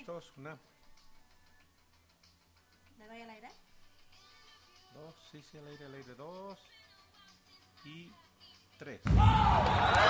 listos. Una, ¿Le doy al aire? dos, sí, sí, al aire, al aire. Dos y tres. Thank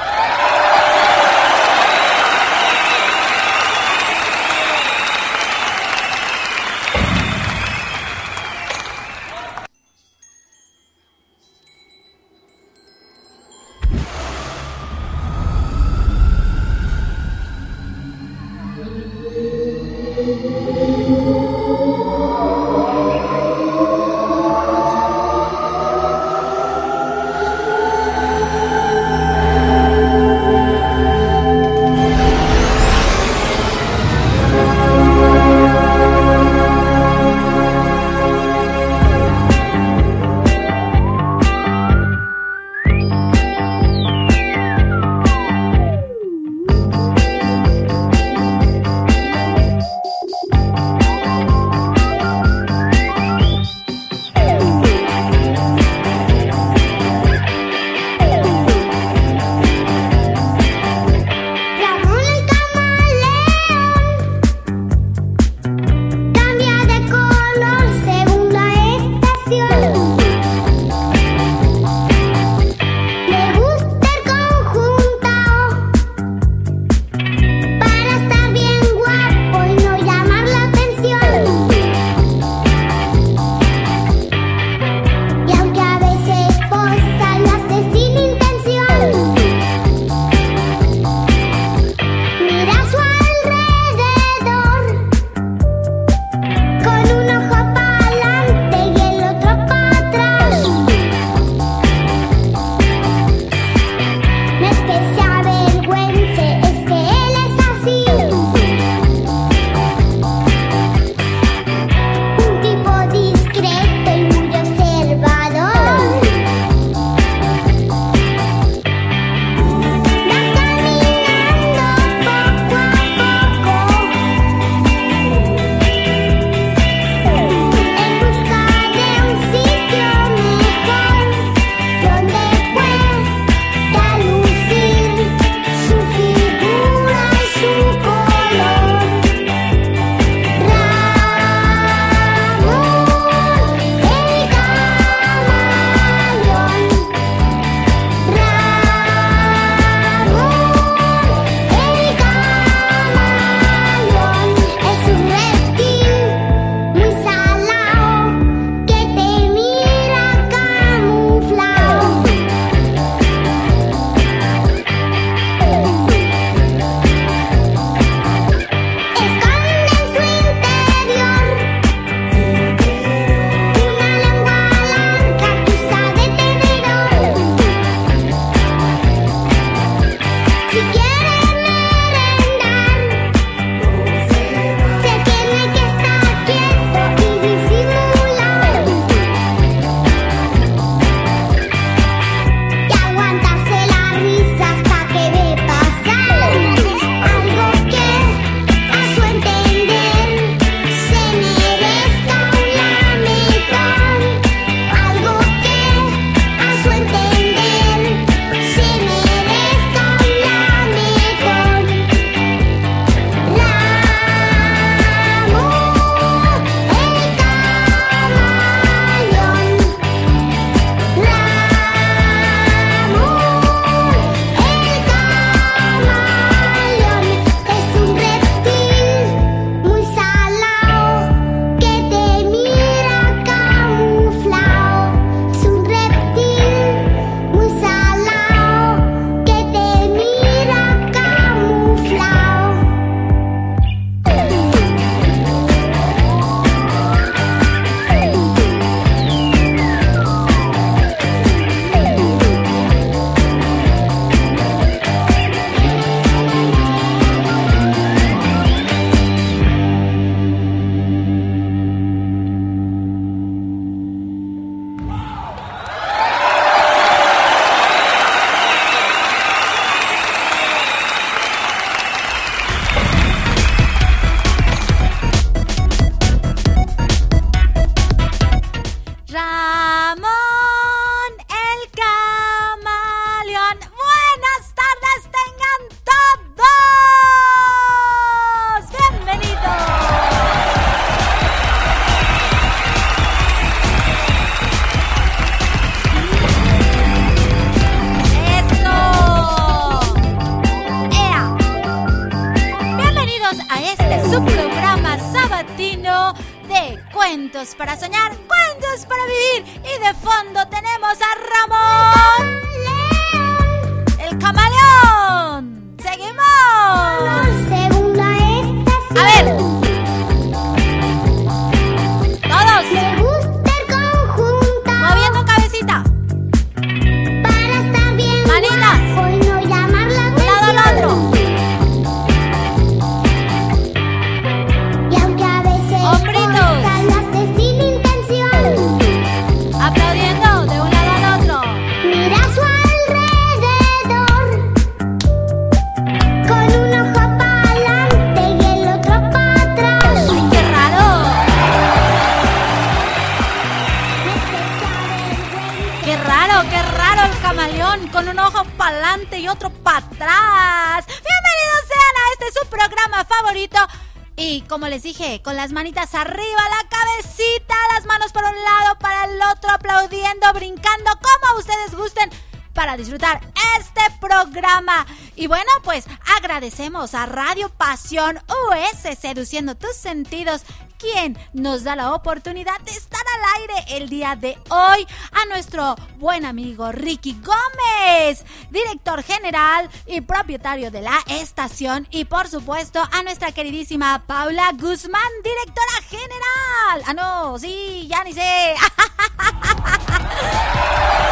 Y bueno, pues agradecemos a Radio Pasión US Seduciendo tus sentidos, quien nos da la oportunidad de estar al aire el día de hoy. A nuestro buen amigo Ricky Gómez, director general y propietario de la estación. Y por supuesto a nuestra queridísima Paula Guzmán, directora general. Ah, no, sí, ya ni sé.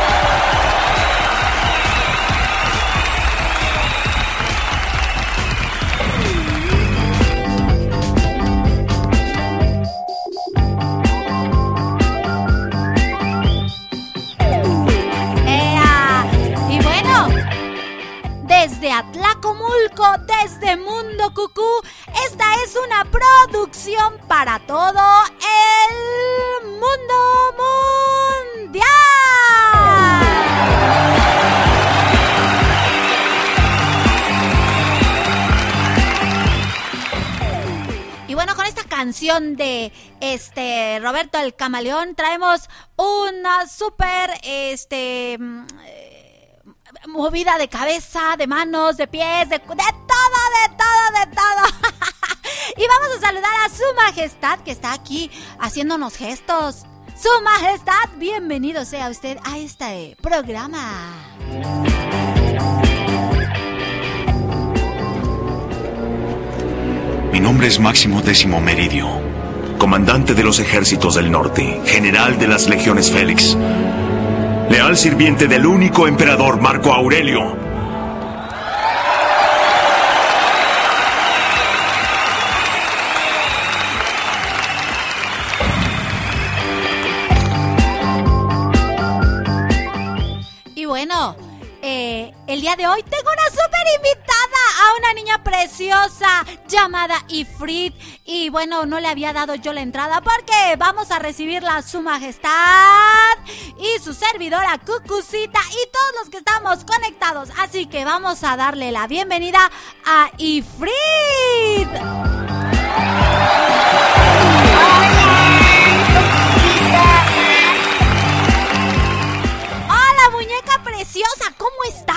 desde Atlacomulco, desde Mundo Cucú, esta es una producción para todo el mundo mundial. Y bueno, con esta canción de este Roberto el Camaleón traemos una súper este mm, movida de cabeza, de manos, de pies, de, de todo, de todo, de todo. y vamos a saludar a su majestad que está aquí haciéndonos gestos. Su majestad, bienvenido sea usted a este programa. Mi nombre es Máximo Décimo Meridio, comandante de los ejércitos del norte, general de las legiones Félix, leal sirviente del único emperador Marco Aurelio. Y bueno, eh, el día de hoy tengo una súper invitada a una niña preciosa llamada Ifrit. Y bueno, no le había dado yo la entrada porque vamos a recibirla su majestad y su servidora Cucucita y todos los que estamos conectados. Así que vamos a darle la bienvenida a Ifrit. Hola, muñeca preciosa, ¿cómo estás?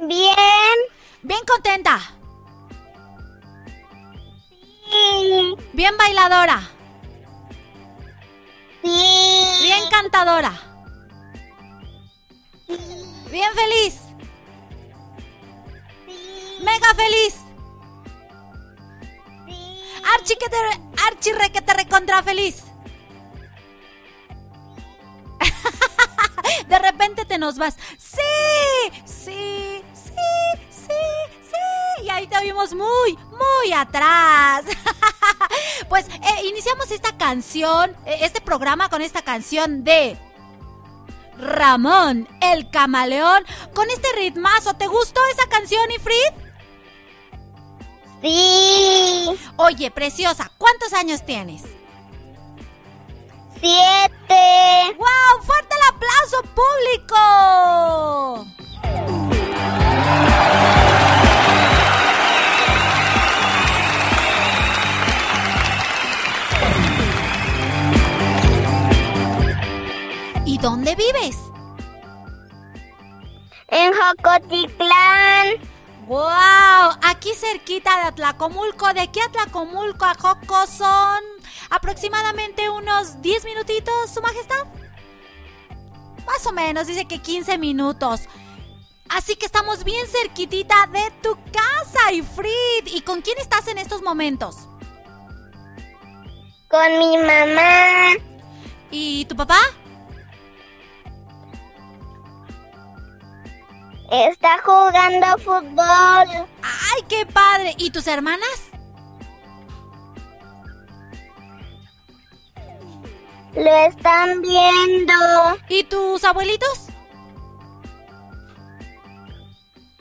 Bien. Bien contenta, Sí. bien bailadora, Sí. bien cantadora, bien feliz, mega feliz, archi que te, archi re que te recontra feliz. De repente te nos vas. Sí, sí, vimos muy, muy atrás. Pues eh, iniciamos esta canción, eh, este programa con esta canción de Ramón, el camaleón, con este ritmazo. ¿Te gustó esa canción, Ifrit? Sí. Oye, preciosa, ¿cuántos años tienes? Siete. ¡Wow! ¡Fuerte el aplauso público! Dónde vives? En Jocotitlán. ¡Wow! Aquí cerquita de Atlacomulco, de aquí a Atlacomulco a Joco son aproximadamente unos 10 minutitos, Su Majestad. Más o menos, dice que 15 minutos. Así que estamos bien cerquitita de tu casa, Ifrit. ¿Y con quién estás en estos momentos? Con mi mamá. ¿Y tu papá? Está jugando fútbol. ¡Ay, qué padre! ¿Y tus hermanas? Lo están viendo ¿Y tus abuelitos?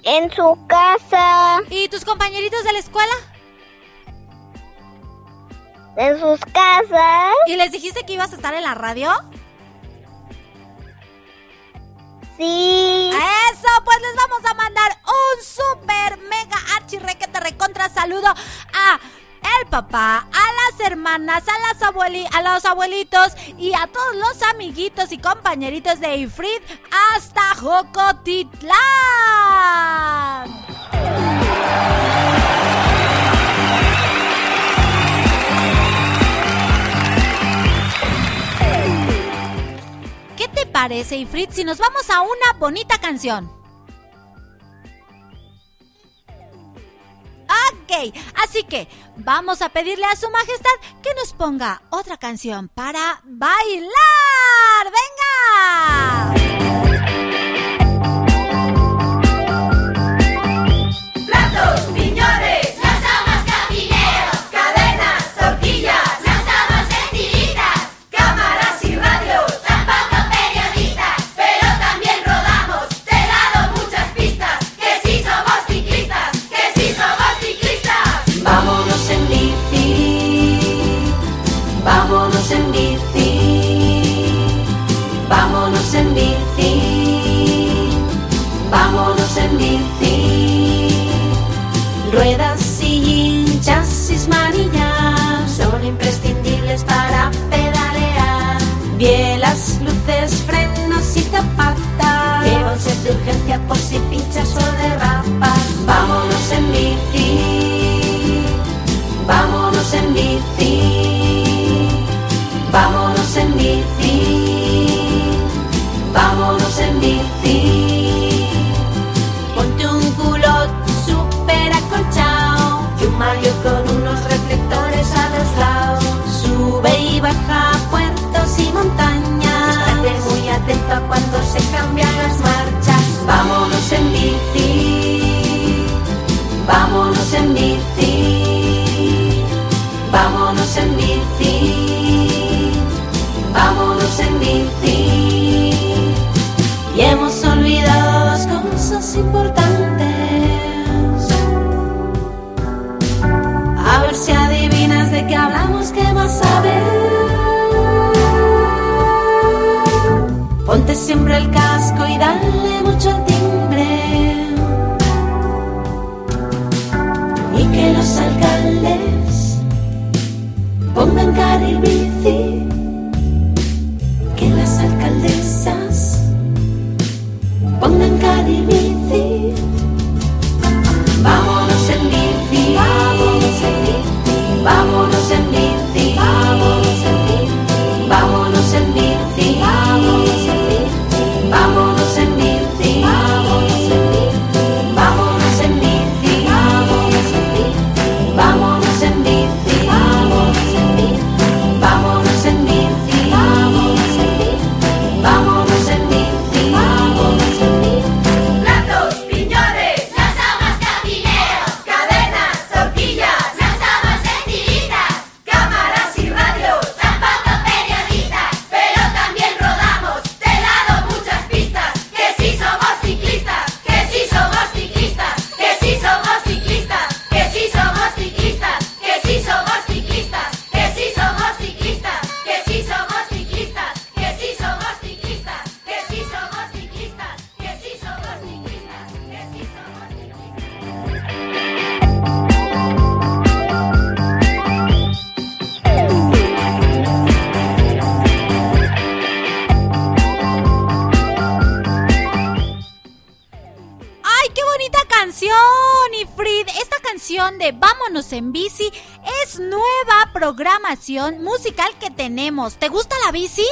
en su casa, ¿Y tus compañeritos de la escuela? en sus casas. ¿Y les dijiste que ibas a estar en la radio? Sí. Pues les vamos a mandar un super mega archirrequete recontra saludo a el papá, a las hermanas, a las abueli a los abuelitos y a todos los amiguitos y compañeritos de Ifrit hasta Jocotitlán. Parece, Ifrit, si nos vamos a una bonita canción? Ok, así que vamos a pedirle a su majestad que nos ponga otra canción para bailar. ¡Venga! Urgencia por si Vámonos en bici es nueva programación musical que tenemos. ¿Te gusta la bici?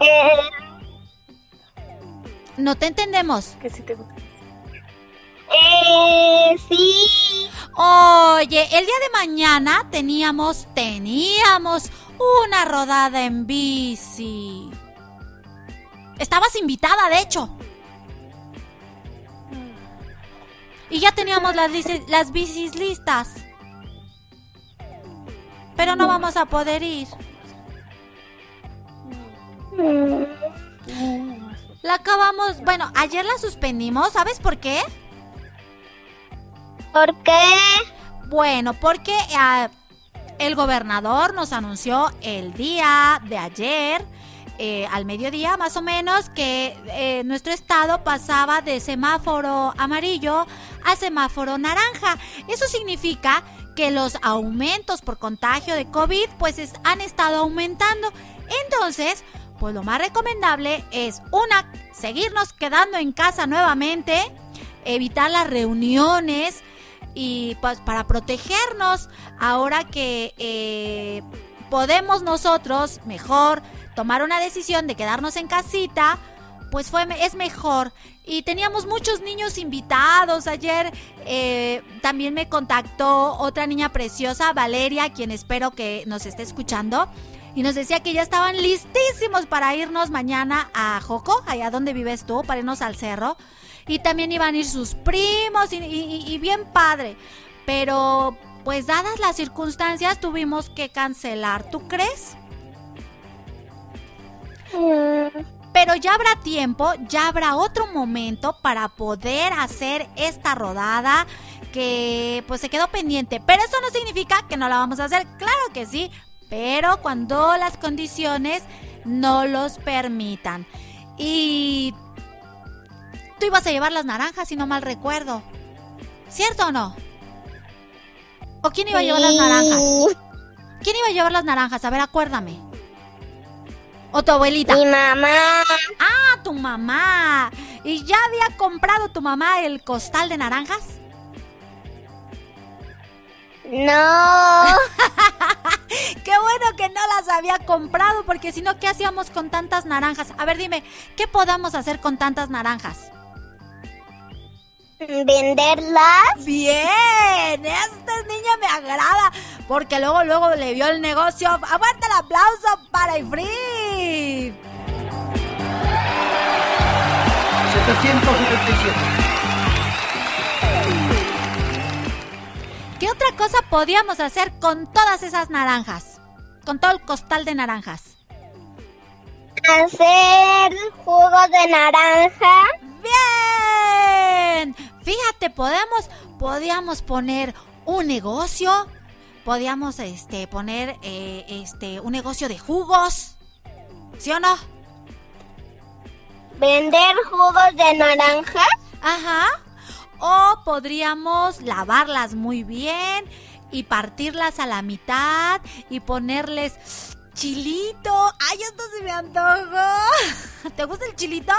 Eh, No te entendemos. Que sí te gusta. eh, sí. Oye, el día de mañana teníamos, teníamos una rodada en bici. Estabas invitada, de hecho. Y ya teníamos las, bicis listas. Pero no vamos a poder ir. La acabamos, bueno, ayer la suspendimos, ¿sabes por qué? ¿Por qué? Bueno, porque ah, el gobernador nos anunció el día de ayer, eh, al mediodía más o menos, que eh, nuestro estado pasaba de semáforo amarillo a semáforo naranja. Eso significa que los aumentos por contagio de COVID pues es- han estado aumentando. Entonces, pues lo más recomendable es una, seguirnos quedando en casa nuevamente, evitar las reuniones, y pues para protegernos ahora que eh, podemos nosotros mejor tomar una decisión de quedarnos en casita pues fue es mejor. Y teníamos muchos niños invitados. Ayer eh, también me contactó otra niña preciosa Valeria quien espero que nos esté escuchando y nos decía que ya estaban listísimos para irnos mañana a Joco allá donde vives tú para irnos al cerro. Y también iban a ir sus primos y, y- y bien padre. Pero, pues dadas las circunstancias, tuvimos que cancelar. ¿Tú crees? Pero ya habrá tiempo, ya habrá otro momento para poder hacer esta rodada que pues se quedó pendiente. Pero eso no significa que no la vamos a hacer. Claro que sí, pero cuando las condiciones no los permitan. Y tú ibas a llevar las naranjas, si no mal recuerdo. ¿Cierto o no? ¿O quién iba a llevar las naranjas? sí. ¿Quién iba a llevar las naranjas? A ver, acuérdame. ¿O tu abuelita? Mi mamá. Ah, tu mamá. ¿Y ya había comprado tu mamá el costal de naranjas? No. Qué bueno que no las había comprado, porque si no, ¿qué hacíamos con tantas naranjas? A ver, dime, ¿qué podamos hacer con tantas naranjas? Venderlas. Bien, esta niña me agrada, porque luego, luego le vio el negocio. Aguanta el aplauso para Ifrit. 777. ¿Qué otra cosa podíamos hacer con todas esas naranjas? Con todo el costal de naranjas. Hacer jugo de naranja. Bien. Fíjate, podemos, podíamos poner un negocio, podíamos este poner eh, este un negocio de jugos, ¿sí o no? Vender jugos de naranja. Ajá. O podríamos lavarlas muy bien y partirlas a la mitad y ponerles chilito. ¡Ay, esto se me antojó! ¿Te gusta el chilito?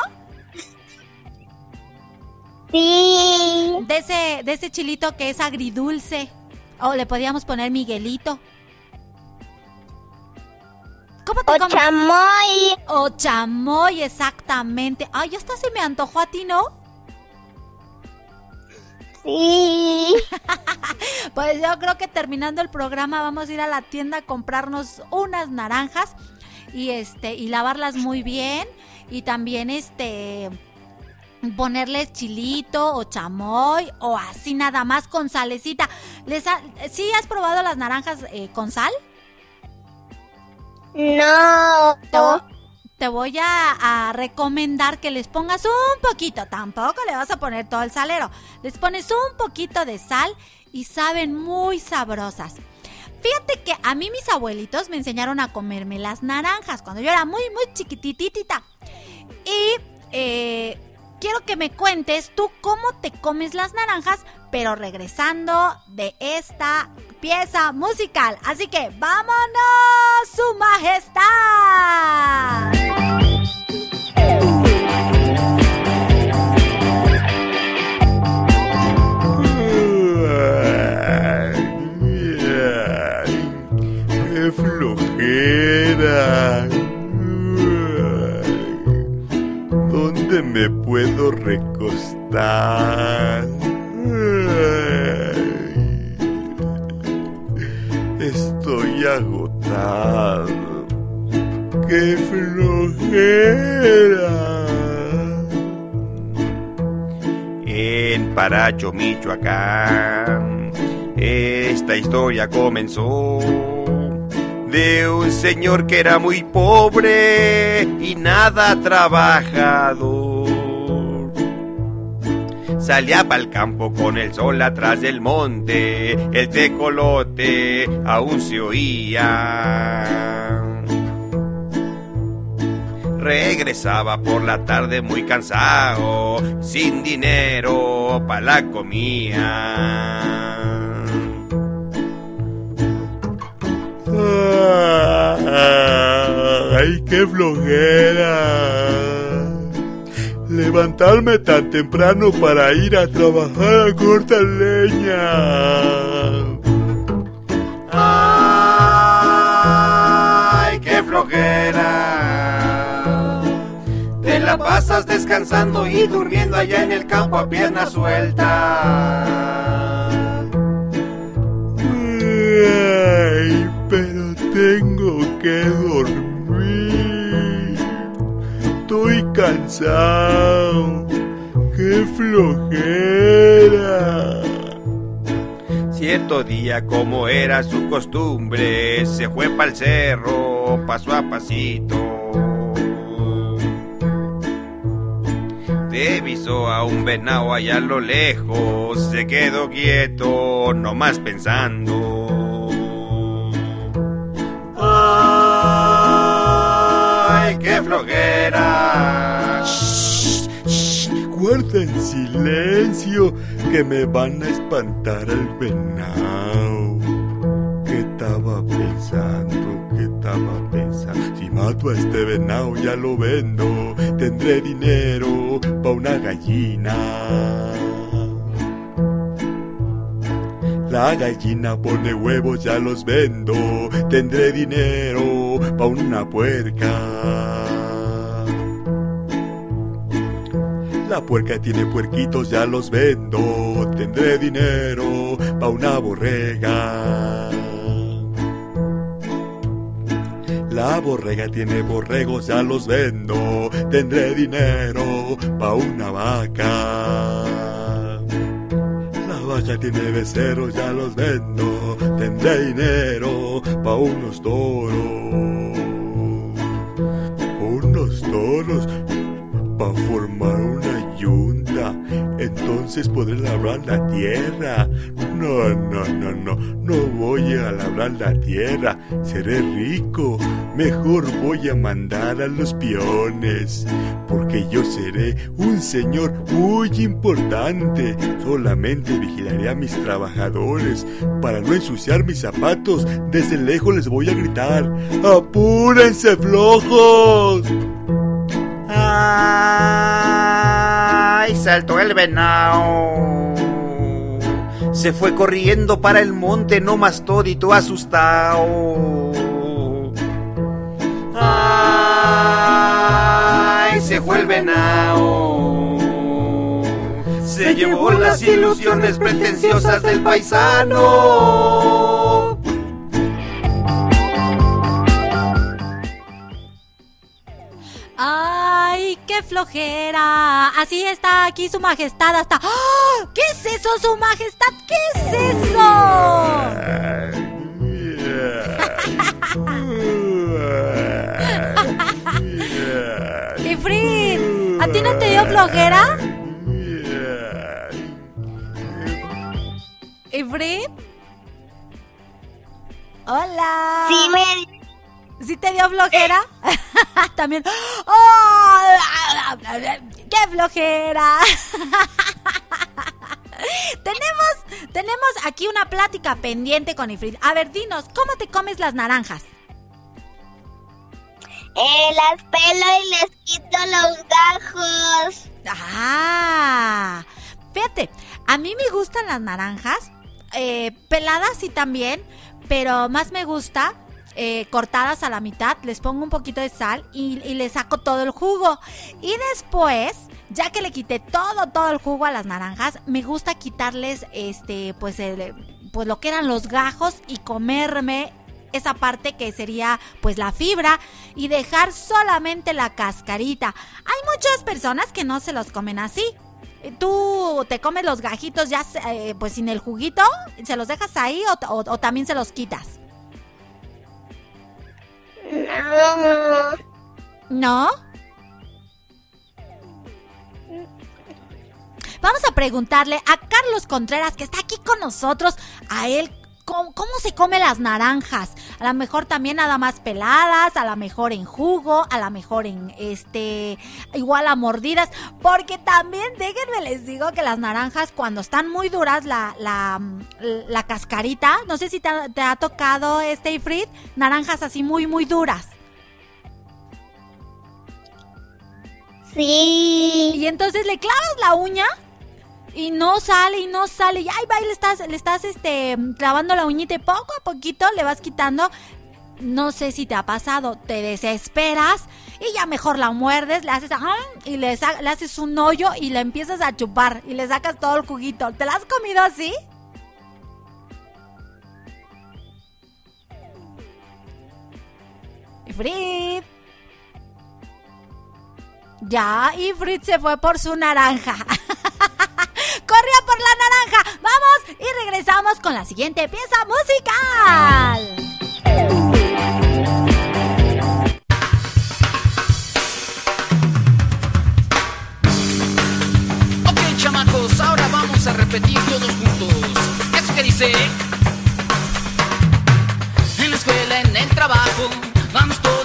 Sí. De ese, de ese chilito que es agridulce. O le podíamos poner Miguelito. ¿Cómo te O comes? chamoy. O chamoy, exactamente. Ay, hasta se me antojó a ti, ¿no? Sí. Pues yo creo que terminando el programa vamos a ir a la tienda a comprarnos unas naranjas y este y lavarlas muy bien y también este ponerles chilito o chamoy o así nada más con salecita. ¿Les ha- ¿Sí has probado las naranjas eh, con sal? No. Te, vo- te voy a, a recomendar que les pongas un poquito, tampoco le vas a poner todo el salero, les pones un poquito de sal y saben muy sabrosas. Fíjate que a mí mis abuelitos me enseñaron a comerme las naranjas cuando yo era muy, muy chiquititita. Y eh, quiero que me cuentes tú cómo te comes las naranjas, pero regresando de esta pieza musical. Así que vámonos, su majestad. Estoy agotado. ¡Qué flojera! En Paracho, Michoacán, esta historia comenzó de un señor que era muy pobre y nada trabajador. Salía el campo con el sol atrás del monte, el tecolote aún se oía. Regresaba por la tarde muy cansado, sin dinero para la comida. ¡Ay, qué flojera! Levantarme tan temprano para ir a trabajar a cortar leña. ¡Ay, qué flojera! Te la pasas descansando y durmiendo allá en el campo a pierna suelta. Ay, pero tengo que dormir. Estoy cansado. ¡Qué flojera! Cierto día, como era su costumbre, se fue pa'l cerro, paso a pasito. Divisó a un venado allá a lo lejos, se quedó quieto, nomás pensando. ¡Ay, qué flojera! Shh, shh, guarden silencio, que me van a espantar al venado. ¿Qué estaba pensando? ¿Qué estaba pensando? Si mato a este venado ya lo vendo, tendré dinero pa' una gallina. La gallina pone huevos, ya los vendo. Tendré dinero pa' una puerca. La puerca tiene puerquitos, ya los vendo. Tendré dinero pa' una borrega. La borrega tiene borregos, ya los vendo. Tendré dinero pa' una vaca. La vaca tiene becerros, ya los vendo. Tendré dinero pa' unos toros. Unos toros pa' formar una yunta. Entonces podré labrar la tierra. No, no, no, no. No voy a labrar la tierra. Seré rico. Mejor voy a mandar a los peones. Porque yo seré un señor muy importante. Solamente vigilaré a mis trabajadores. Para no ensuciar mis zapatos, desde lejos les voy a gritar. ¡Apúrense, flojos! ¡Ay! Saltó el venado. Se fue corriendo para el monte, no más todito asustado. ¡Ay! Se fue el venado. Se llevó las ilusiones pretenciosas del paisano. Flojera! Así está aquí su majestad hasta... ¡Ah! ¿Qué es eso, su majestad? ¿Qué es eso? Ifrit, ¿a ti no te dio flojera? Ifrit. Hola. Sí, me... ¿Sí te dio flojera? También. ¡Oh! ¡Qué flojera! tenemos, tenemos aquí una plática pendiente con Ifrit. A ver, dinos, ¿cómo te comes las naranjas? Eh, las pelo y les quito los gajos. Ah, fíjate, a mí me gustan las naranjas, eh, peladas sí también, pero más me gusta eh, cortadas a la mitad, les pongo un poquito de sal y, le saco todo el jugo. Y después, ya que le quité todo, todo el jugo a las naranjas, me gusta quitarles, este, pues, el, pues lo que eran los gajos y comerme esa parte que sería pues la fibra y dejar solamente la cascarita. Hay muchas personas que no se los comen así. ¿Tú te comes los gajitos ya eh, pues sin el juguito? ¿Se los dejas ahí o también se los quitas? No. Vamos a preguntarle a Carlos Contreras, que está aquí con nosotros, a él cómo, cómo se come las naranjas. A lo mejor también nada más peladas, a lo mejor en jugo, a lo mejor en este, igual a mordidas. Porque también, déjenme les digo que las naranjas cuando están muy duras, la, la, la cascarita, no sé si te, ha- te ha tocado este Ifrit, naranjas así muy, muy duras. sí. Y entonces le clavas la uña y no sale y no sale. Y ahí va y le estás, le estás este, clavando la uñita y poco a poquito le vas quitando. No sé si te ha pasado, te desesperas y ya mejor la muerdes, le haces ¡ah! y le, haces un hoyo y le empiezas a chupar y le sacas todo el juguito. ¿Te la has comido así? Ifrit. Ya, Ifrit se fue por su naranja. Corría por la naranja. Vamos y regresamos con la siguiente pieza musical. Ok, chamacos, ahora vamos a repetir todos juntos. Eso que dice. En la escuela, en el trabajo, vamos todos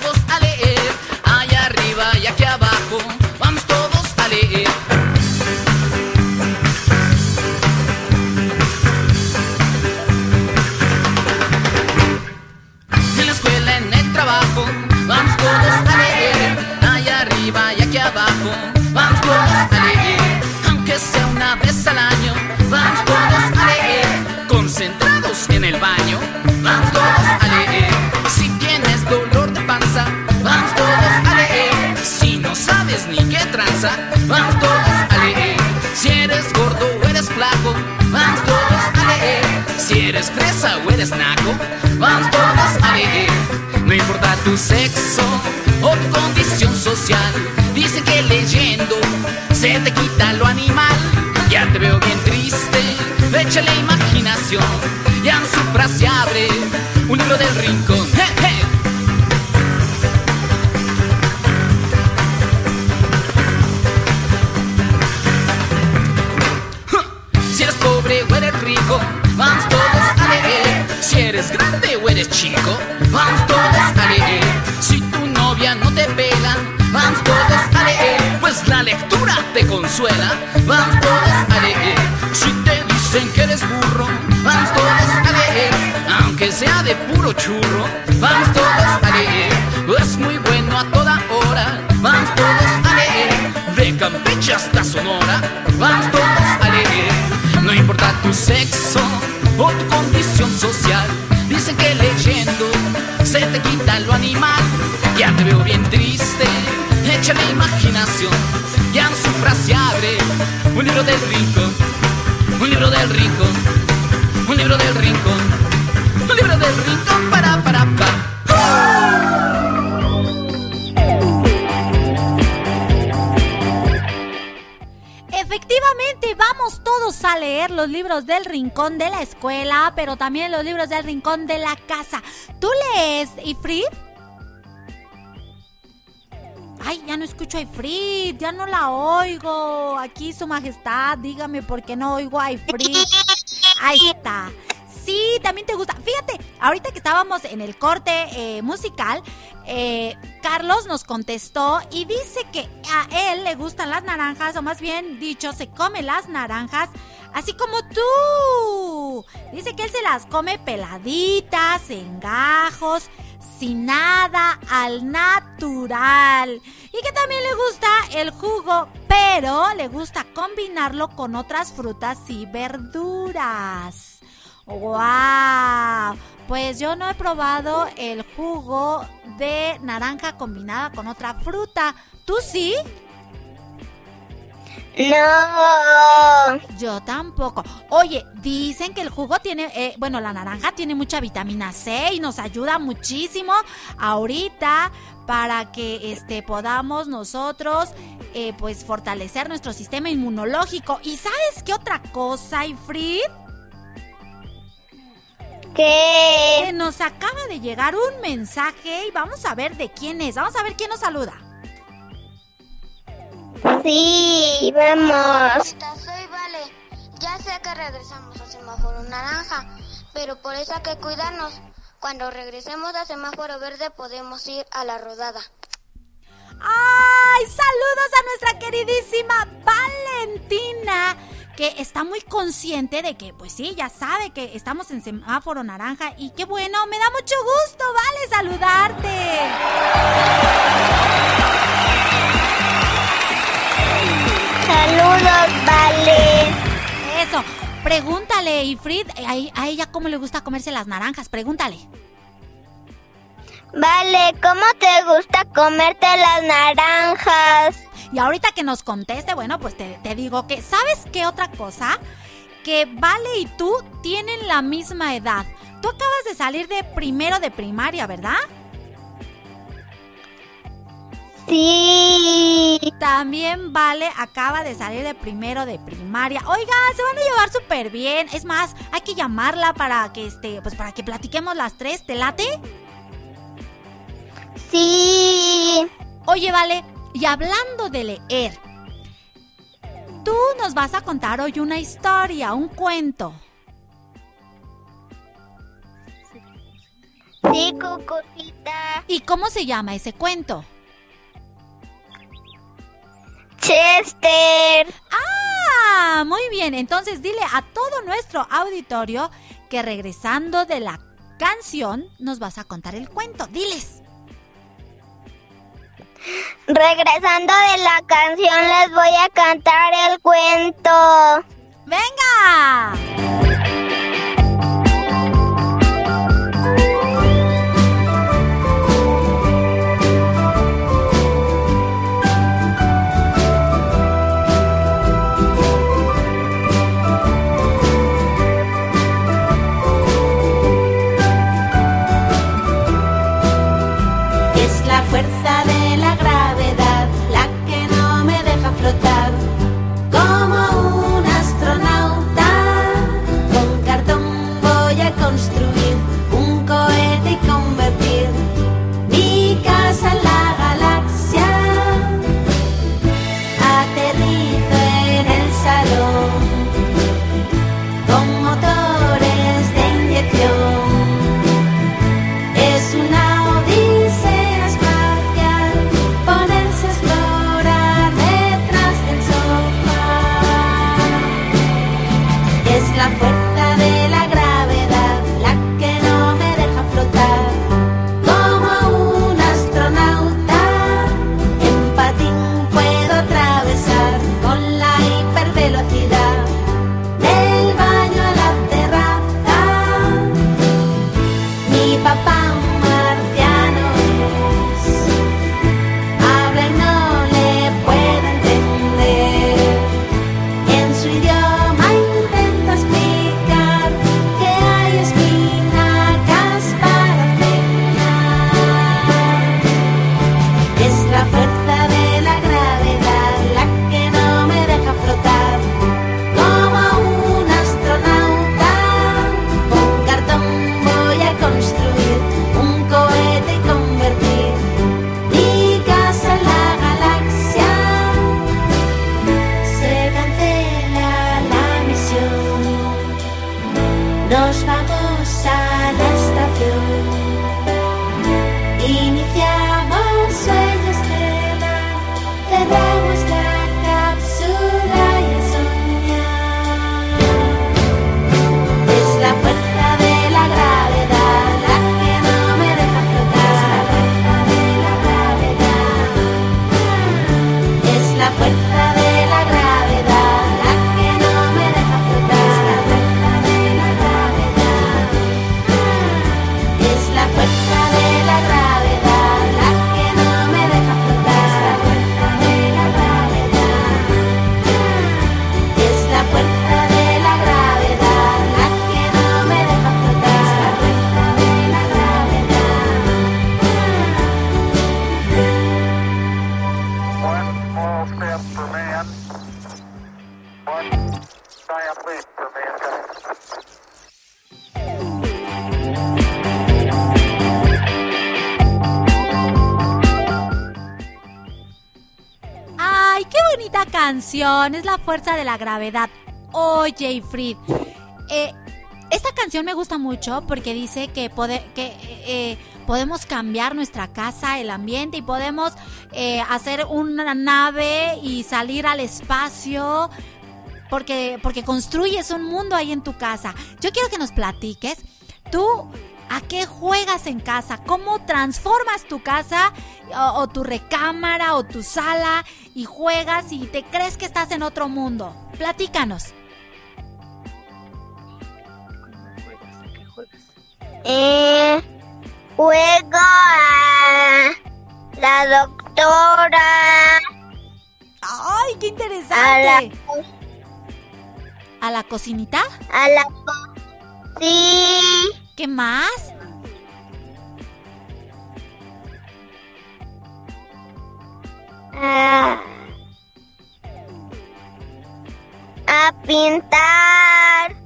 todos a leer. Aunque sea una vez al año, vamos todos a leer. Concentrados en el baño, vamos todos a leer. Si tienes dolor de panza, vamos todos a leer. Si no sabes ni qué tranza, vamos todos a leer. Si eres gordo o eres flaco, vamos todos a leer. Si eres fresa o eres naco, vamos todos a leer. No importa tu sexo o tu condición social, dicen que leyendo échale imaginación. Ya en su frase abre un libro del rincón. ¡Je, je! Si eres pobre o eres rico, vamos todos a leer. Si eres grande o eres chico, vamos todos a leer. Si tu novia no te pela, vamos todos a leer. Pues la lectura te consuela, vamos todos a leer. Dicen que eres burro, vamos todos a leer. Aunque sea de puro churro, vamos todos a leer. Es muy bueno a toda hora, vamos todos a leer. De Campeche hasta Sonora, vamos todos a leer. No importa tu sexo o tu condición social, dicen que leyendo se te quita lo animal. Ya te veo bien triste, échale imaginación. Ya en su frase abre un libro del rincón, libro del rincón, un libro del rincón, un libro del rincón para para para. Efectivamente, vamos todos a leer los libros del rincón de la escuela, pero también los libros del rincón de la casa. ¿Tú lees, Ifrit? Ay, ya no escucho a Ifrit, ya no la oigo. Aquí, su majestad, dígame por qué no oigo a Ifrit. Ahí está. Sí, también te gusta. Fíjate, ahorita que estábamos en el corte eh, musical, eh, Carlos nos contestó y dice que a él le gustan las naranjas, o más bien dicho, se come las naranjas, así como tú. Dice que él se las come peladitas, en gajos, sin nada, al natural. Y que también le gusta el jugo, pero le gusta combinarlo con otras frutas y verduras. ¡Wow! Pues yo no he probado el jugo de naranja combinada con otra fruta. ¿Tú sí? No. Yo tampoco. Oye, dicen que el jugo tiene, eh, bueno, la naranja tiene mucha vitamina C y nos ayuda muchísimo ahorita para que este podamos nosotros eh, pues fortalecer nuestro sistema inmunológico. ¿Y sabes qué otra cosa, Ifrid? ¿Qué? Que nos acaba de llegar un mensaje y vamos a ver de quién es. Vamos a ver quién nos saluda. Sí, vamos. Soy Vale. Ya sé que regresamos a semáforo naranja, pero por eso hay que cuidarnos. Cuando regresemos a semáforo verde podemos ir a la rodada. ¡Ay! Saludos a nuestra queridísima Valentina, que está muy consciente de que, pues sí, ya sabe que estamos en semáforo naranja y qué bueno, me da mucho gusto, vale, saludarte. Saludos, vale. Eso, pregúntale, Ifrid, eh, a, a ella cómo le gusta comerse las naranjas, pregúntale. Vale, ¿cómo te gusta comerte las naranjas? Y ahorita que nos conteste, bueno, pues te, te digo que, ¿sabes qué otra cosa? Que Vale y tú tienen la misma edad. Tú acabas de salir de primero de primaria, ¿verdad? Sí. También Vale acaba de salir de primero de primaria. Oiga, se van a llevar súper bien. Es más, hay que llamarla para que este, pues para que platiquemos las tres. ¿Te late? Sí. Oye, Vale, y hablando de leer, tú nos vas a contar hoy una historia, un cuento. Sí, Cucucita. ¿Y cómo se llama ese cuento? Chester. Ah, muy bien. Entonces dile a todo nuestro auditorio que regresando de la canción nos vas a contar el cuento. Diles. Regresando de la canción les voy a cantar el cuento. ¡Venga! Es la fuerza de la gravedad. Oye, Frid, eh, esta canción me gusta mucho porque dice que, pode- que eh, eh, podemos cambiar nuestra casa, el ambiente y podemos hacer una nave y salir al espacio porque, porque construyes un mundo ahí en tu casa. Yo quiero que nos platiques, tú, ¿a qué juegas en casa? ¿Cómo transformas tu casa o, o tu recámara o tu sala y juegas y te crees que estás en otro mundo? Platícanos. Eh, juego a la doctora, ¡Ay, qué a la, interesante! ¿A la cocinita? a la sí, ¿Qué más? a, a pintar.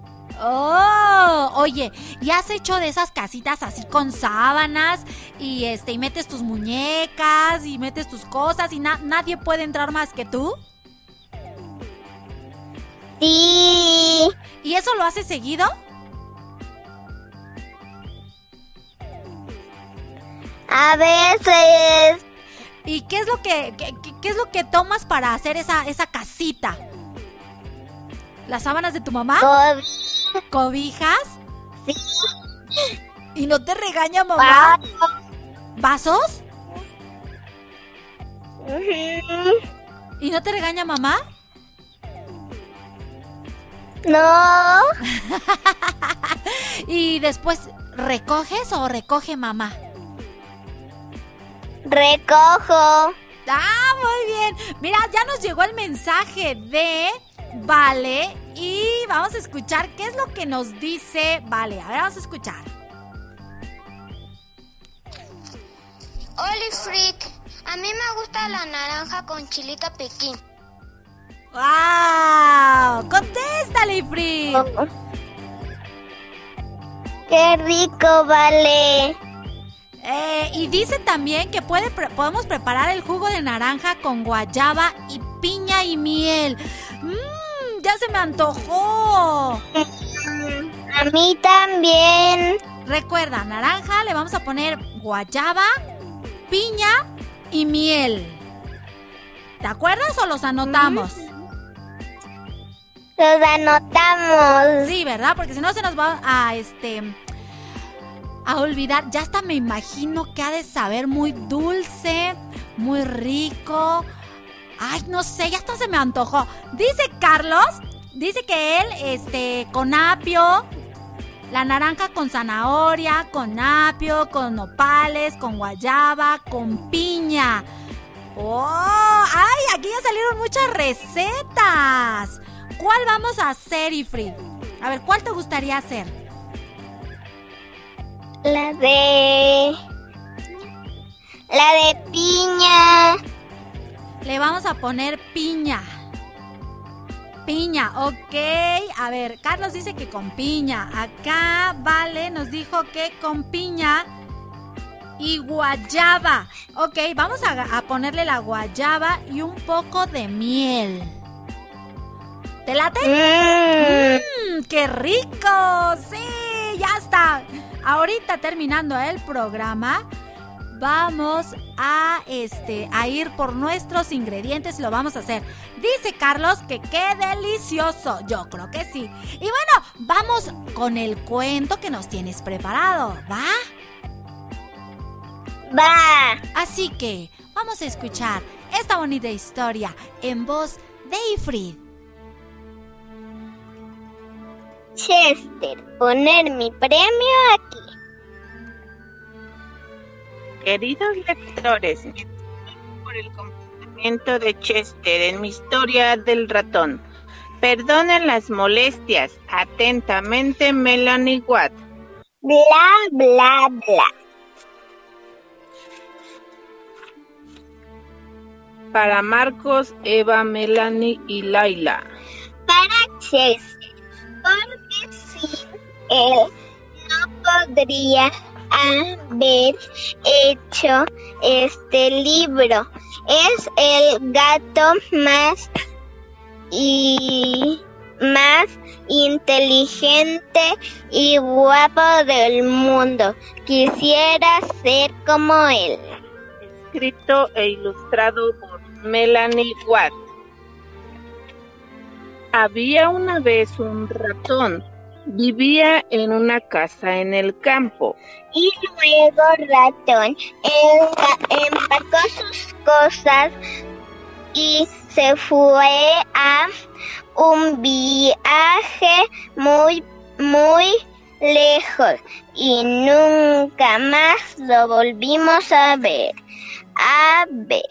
Oh, oye, ¿y has hecho de esas casitas así con sábanas y este y metes tus muñecas y metes tus cosas y na- nadie puede entrar más que tú? Sí, ¿Y eso lo haces seguido? A veces ¿Y qué es lo que qué, es lo que tomas para hacer esa esa casita? ¿Las sábanas de tu mamá? co- ¿Cobijas? sí, ¿Y no te regaña mamá? ¿Vasos? Ujú. ¿Y no te regaña mamá? No, ¿Y después recoges o recoge mamá? Recojo. Ah, muy bien. Mira, ya nos llegó el mensaje de Vale y vamos a escuchar qué es lo que nos dice Vale. A ver, vamos a escuchar. Oli Freak, a mí me gusta la naranja con chilito piquín. ¡Wow! ¡Contéstale, Free! Qué rico, vale. Eh, y dice también que puede pre- podemos preparar el jugo de naranja con guayaba y piña y miel. ¡Mmm! ¡Ya se me antojó! A mí también. Recuerda, naranja le vamos a poner guayaba, piña y miel. ¿Te acuerdas o los anotamos? Los anotamos. Sí, ¿verdad? Porque si no se nos va a este a olvidar. Ya hasta me imagino que ha de saber muy dulce, muy rico. Ay, no sé, ya hasta se me antojó. Dice Carlos, dice que él, este, con apio, la naranja con zanahoria, con apio, con nopales, con guayaba, con piña. ¡Oh! ¡Ay! Aquí ya salieron muchas recetas. ¿Cuál vamos a hacer, Ifrit? A ver, ¿cuál te gustaría hacer? La de. La de piña. Le vamos a poner piña. Piña, ok. A ver, Carlos dice que con piña. Acá, Vale, nos dijo que con piña y guayaba. Ok, vamos a, a ponerle la guayaba y un poco de miel. ¿Te late? Mm. ¡Mmm, ¡Qué rico! ¡Sí! ¡Ya está! Ahorita terminando el programa, vamos a, este, a ir por nuestros ingredientes y lo vamos a hacer. Dice Carlos que qué delicioso. Yo creo que sí. Y bueno, vamos con el cuento que nos tienes preparado, ¿va? Va. Así que vamos a escuchar esta bonita historia en voz de Ifrid. Chester, poner mi premio aquí. Queridos lectores, por el comportamiento de Chester en mi historia del ratón. Perdonen las molestias. Atentamente, Melanie Watt. Bla, bla, bla. Para Marcos, Eva, Melanie y Laila. Para Chester, él no podría haber hecho este libro. Es el gato más y más inteligente y guapo del mundo. Quisiera ser como él. Escrito e ilustrado por Melanie Watt. Había una vez un ratón. Vivía en una casa en el campo. Y luego ratón empacó sus cosas y se fue a un viaje muy, muy lejos y nunca más lo volvimos a ver. A ver.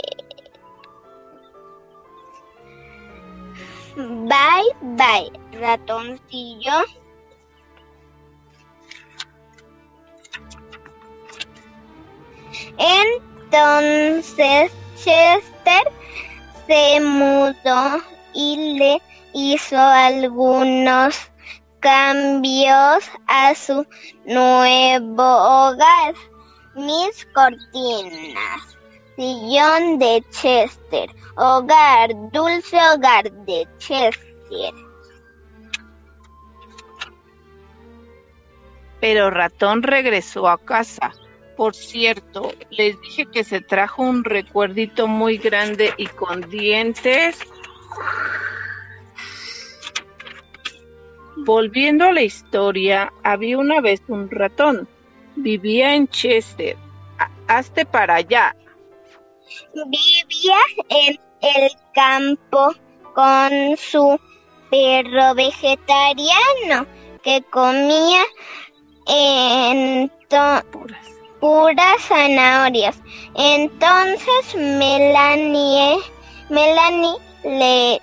Bye, bye, ratoncillo. Entonces Chester se mudó y le hizo algunos cambios a su nuevo hogar. Mis cortinas, sillón de Chester, hogar, dulce hogar de Chester. Pero ratón regresó a casa. Por cierto, les dije que se trajo un recuerdito muy grande y con dientes. Volviendo a la historia, había una vez un ratón. Vivía en Chester. Ha- Hazte para allá. Vivía en el campo con su perro vegetariano que comía ento- puras zanahorias. Entonces Melanie, Melanie le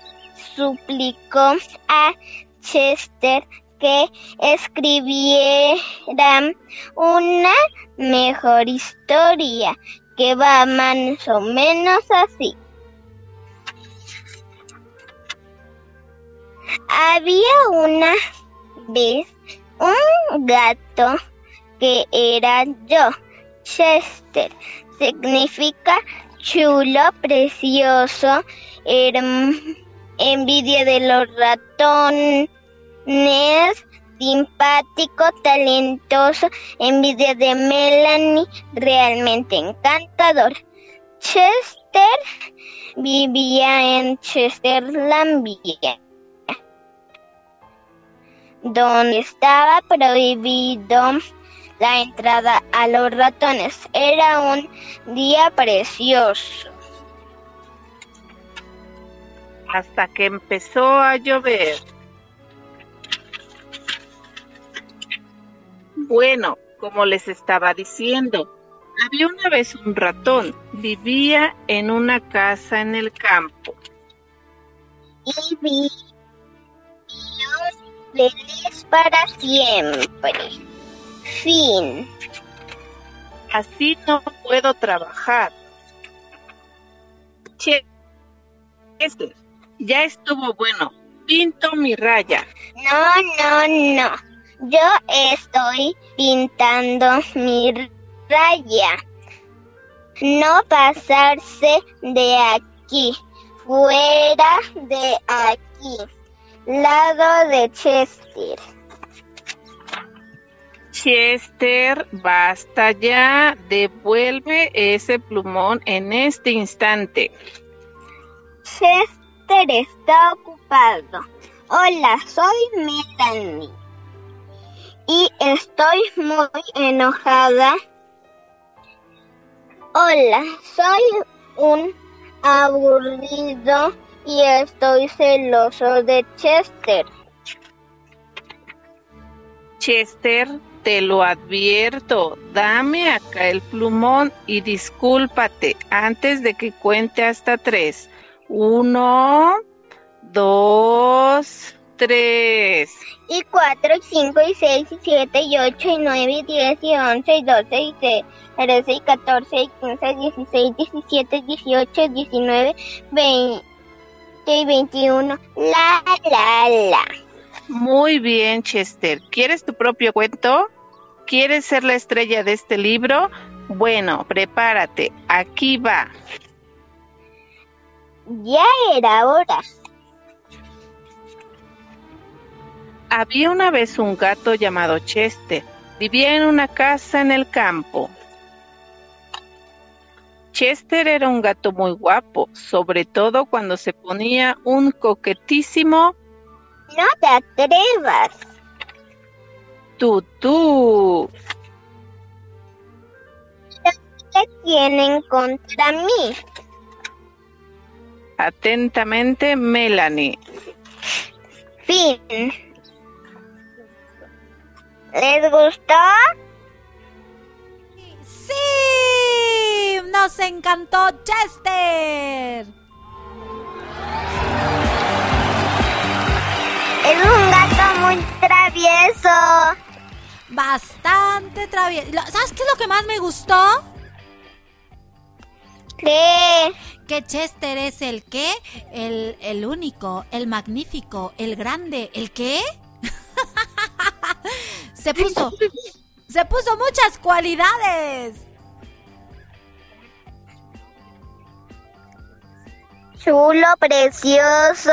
suplicó a Chester que escribiera una mejor historia que va más o menos así. Había una vez un gato que era yo. Chester significa chulo, precioso, envidia de los ratones, simpático, talentoso, envidia de Melanie, realmente encantador. Chester vivía en Chesterlandia, donde estaba prohibido la entrada a los ratones. Era un día precioso. hasta que empezó a llover. Bueno, como les estaba diciendo, había una vez un ratón, vivía en una casa en el campo. Y vivió feliz para siempre. Fin. Así no puedo trabajar. Che, este, ya estuvo bueno. Pinto mi raya. No, no, no. Yo estoy pintando mi raya. No pasarse de aquí. Fuera de aquí. Lado de Chester. Chester, basta ya. Devuelve ese plumón en este instante. Chester está ocupado. Hola, soy Melanie. Y estoy muy enojada. Hola, soy un aburrido y estoy celoso de Chester. Chester, te lo advierto. Dame acá el plumón y discúlpate antes de que cuente hasta tres. Uno, dos, tres. Y 4, y 5, y 6, y 7, y 8, y 9, y 10, y 11, y 12, y 13, y 14, y 15, 16, 17, 18, 19, 20 y 21. La, la, la. Muy bien, Chester. ¿Quieres tu propio cuento? ¿Quieres ser la estrella de este libro? Bueno, prepárate. Aquí va. Ya era hora. Había una vez un gato llamado Chester. Vivía en una casa en el campo. Chester era un gato muy guapo, sobre todo cuando se ponía un coquetísimo No te atrevas. Tutú. ¿Qué tienen contra mí? Atentamente, Melanie. Fin. ¿Les gustó? ¡Sí! ¡Nos encantó Chester! Es un gato muy travieso. Bastante travieso. ¿Sabes qué es lo que más me gustó? ¿Qué? Que Chester es el qué? El, el único, el magnífico, el grande, ¿el qué? se puso, se puso muchas cualidades. Chulo, precioso,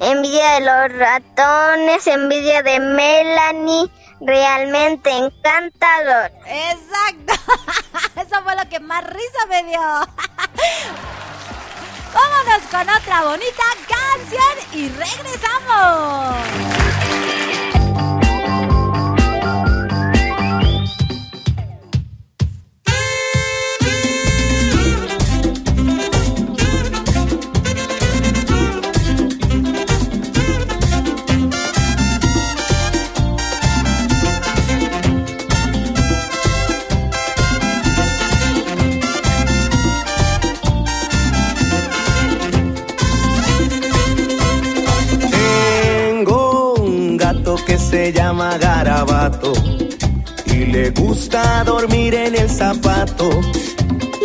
envidia de los ratones, envidia de Melanie, realmente encantador. Exacto. Eso fue lo que más risa me dio. Vámonos con otra bonita canción y regresamos. Gato que se llama Garabato y le gusta dormir en el zapato.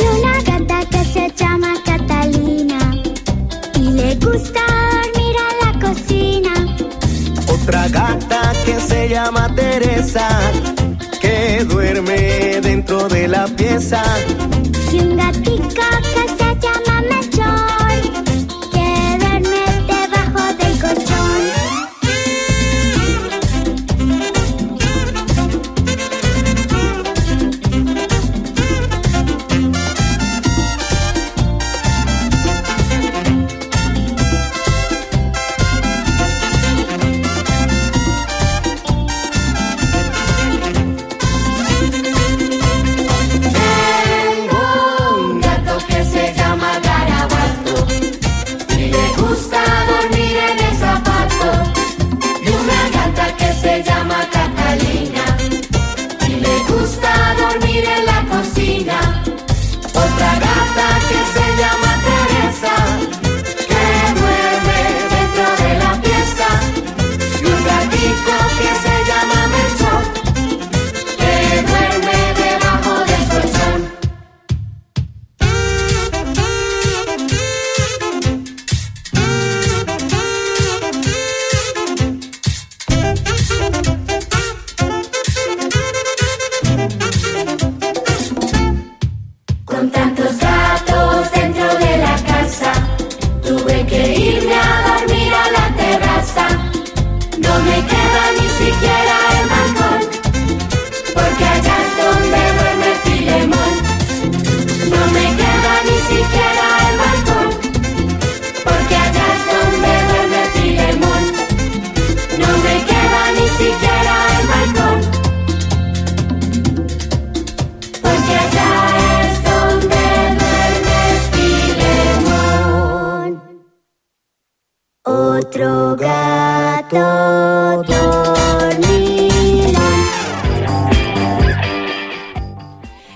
Y una gata que se llama Catalina y le gusta dormir en la cocina. Otra gata que se llama Teresa que duerme dentro de la pieza. Y un gatito que se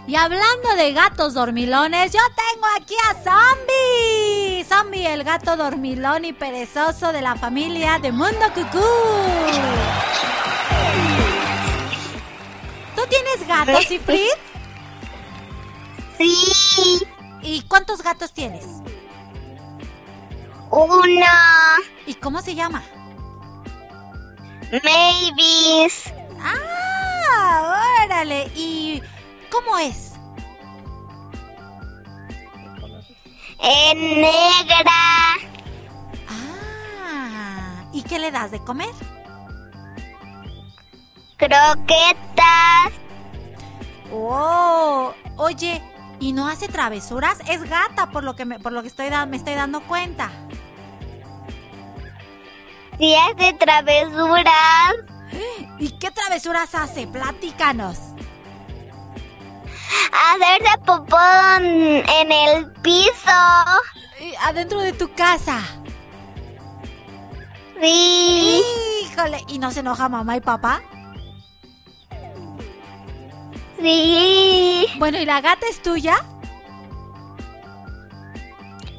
Y hablando de gatos dormilones, yo tengo aquí a Zombie. Zombie, el gato dormilón y perezoso de la familia de Mundo Cucú. ¿Tú tienes gatos, Ifrit? Sí, ¿Y cuántos gatos tienes? una ¿Y cómo se llama? Mavis. Ah, órale. ¿Y cómo es? Es negra. Ah, ¿y qué le das de comer? Croquetas. Oh, oye, ¿y no hace travesuras? Es gata por lo que me, por lo que estoy da- me estoy dando cuenta. Si hace travesuras. ¿Y qué travesuras hace? Platícanos. Hacerse popó en el piso. Adentro de tu casa. Sí. Híjole, ¿y no se enoja mamá y papá? Sí. Bueno, ¿y la gata es tuya?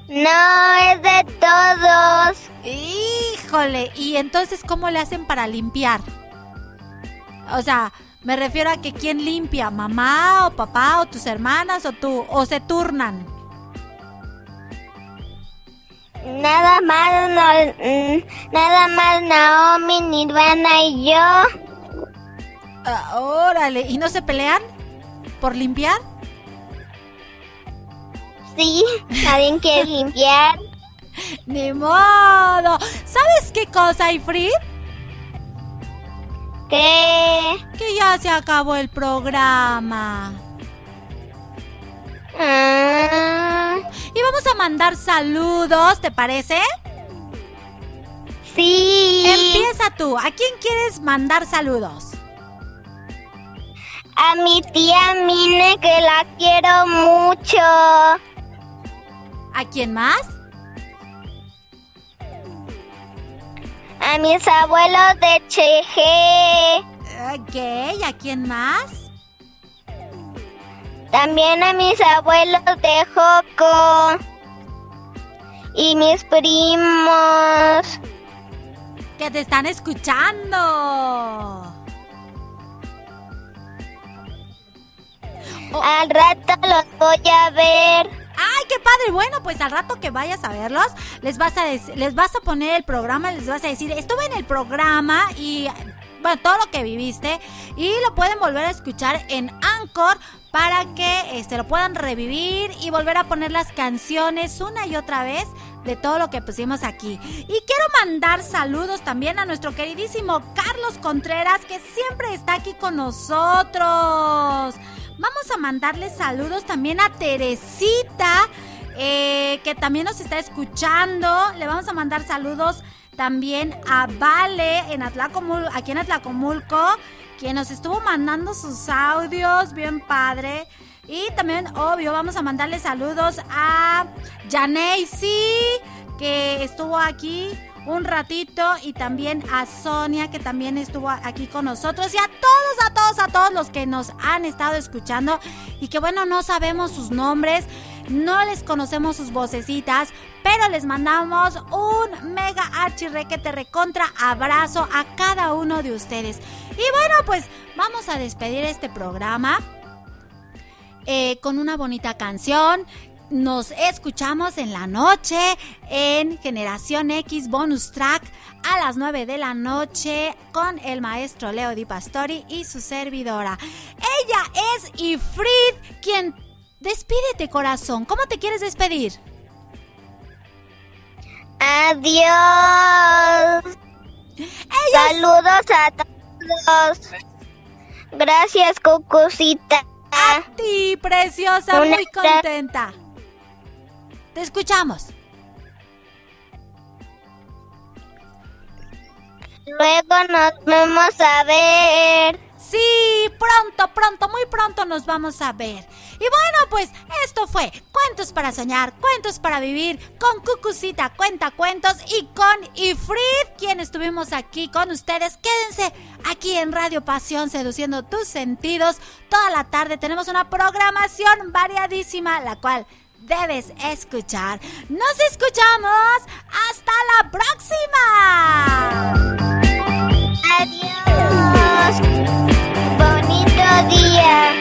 No, es de todos. Híjole, ¿y entonces cómo le hacen para limpiar? O sea, me refiero a que quién limpia, mamá o papá o tus hermanas o tú, o se turnan. Nada más, no, mm, nada más Naomi, Nirvana y yo. Ah, órale, ¿y no se pelean por limpiar? Sí, nadie quiere limpiar. Ni modo. ¿Sabes qué cosa, Ifrit? ¿Qué? Que ya se acabó el programa. Ah, Y vamos a mandar saludos, ¿te parece? sí. Empieza tú. ¿A quién quieres mandar saludos? A mi tía Mine que la quiero mucho. ¿A quién más? A mis abuelos de Cheje. Ok, ¿a quién más? También a mis abuelos de Joco. Y mis primos. Que te están escuchando. Al rato los voy a ver. ¡Ay, qué padre! Bueno, pues al rato que vayas a verlos, les vas a les vas a poner el programa, les vas a decir, estuve en el programa y bueno, todo lo que viviste y lo pueden volver a escuchar en Anchor para que este lo puedan revivir y volver a poner las canciones una y otra vez de todo lo que pusimos aquí. Y quiero mandar saludos también a nuestro queridísimo Carlos Contreras que siempre está aquí con nosotros. Vamos a mandarle saludos también a Teresita, eh, que también nos está escuchando. Le vamos a mandar saludos también a Vale en Atlacomul aquí en Atlacomulco, quien nos estuvo mandando sus audios, bien padre. Y también, obvio, vamos a mandarle saludos a Janeisi, que estuvo aquí un ratito, y también a Sonia, que también estuvo aquí con nosotros, y a todos, a todos, a todos los que nos han estado escuchando, y que bueno, no sabemos sus nombres, no les conocemos sus vocecitas, pero les mandamos un mega archirrequete recontra abrazo a cada uno de ustedes. Y bueno, pues vamos a despedir este programa eh, con una bonita canción. Nos escuchamos en la noche en Generación X Bonus Track a las 9 de la noche con el maestro Leo Di Pastori y su servidora. Ella es Ifrid, quien despídete corazón. ¿Cómo te quieres despedir? Adiós. Saludos a todos. Gracias, Cucucita. A ti, preciosa, muy contenta. Te escuchamos. Luego nos vamos a ver. Sí, pronto, pronto, muy pronto nos vamos a ver. Y bueno, pues esto fue Cuentos para Soñar, Cuentos para Vivir con Cucucita Cuenta Cuentos y con Ifrid, quien estuvimos aquí con ustedes. Quédense aquí en Radio Pasión seduciendo tus sentidos. Toda la tarde tenemos una programación variadísima, la cual debes escuchar. Nos escuchamos. Hasta la próxima. Adiós. Melodia.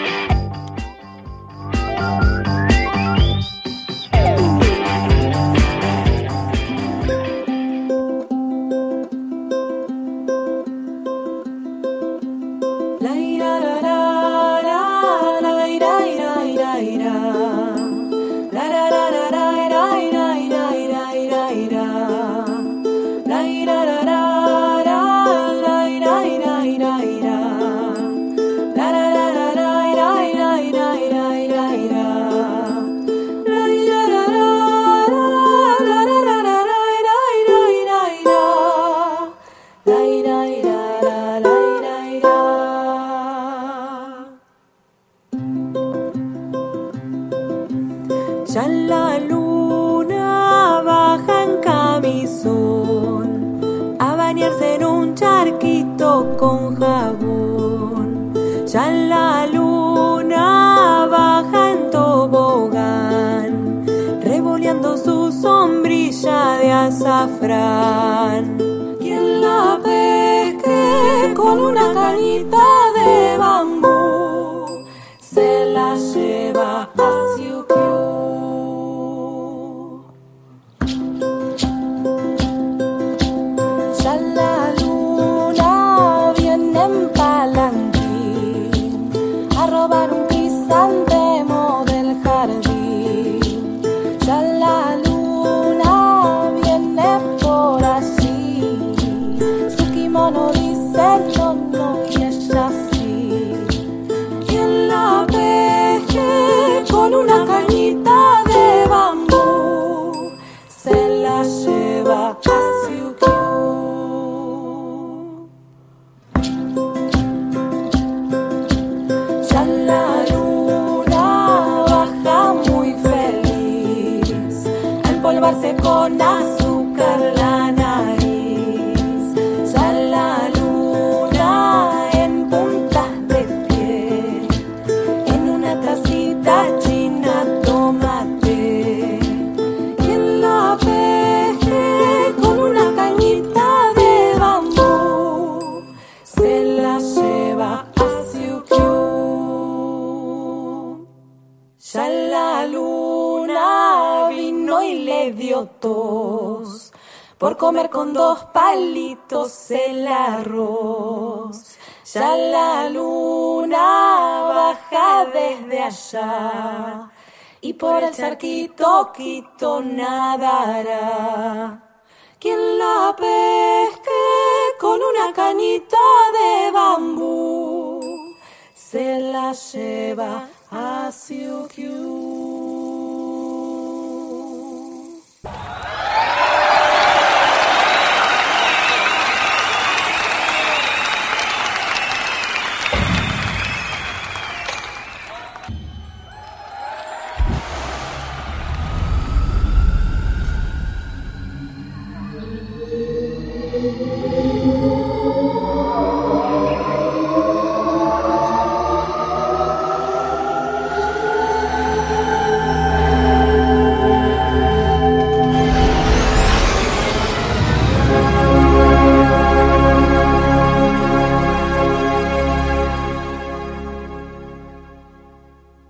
ya la luna baja desde allá y por el charquito quito nadará. Quien la pesque con una cañita de bambú se la lleva a Siukiu.